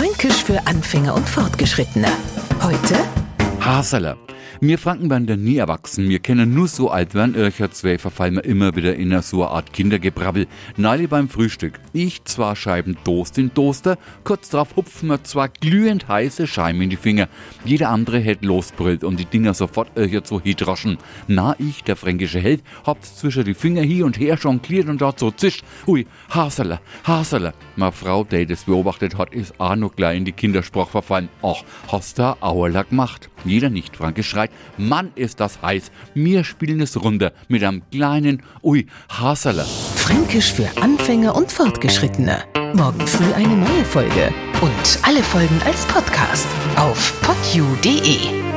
Fränkisch für Anfänger und Fortgeschrittene. Heute Haserler. Wir Franken werden da nie erwachsen. Wir kennen nur so alt werden. Ircher zwei verfallen wir immer wieder in so eine Art Kindergebrabbel. Neili beim Frühstück. Ich zwei Scheiben Toast in Toaster. Kurz darauf hupfen wir zwei glühend heiße Scheiben in die Finger. Jeder andere hält losbrillt und die Dinger sofort Ircher zu hidroschen. Na, ich, der fränkische Held, hab's zwischen die Finger hier und her jongliert und dort so zischt. Hui, Haserler, Haserler. Ma Frau, die das beobachtet hat, ist auch noch gleich in die Kindersprache verfallen. Ach, hast da Auerler gemacht. Jeder Nicht-Franke schreit, Mann ist das heiß. Wir spielen es runter mit einem kleinen, ui, Haserler. Fränkisch für Anfänger und Fortgeschrittene. Morgen früh eine neue Folge. Und alle Folgen als Podcast auf podu.de.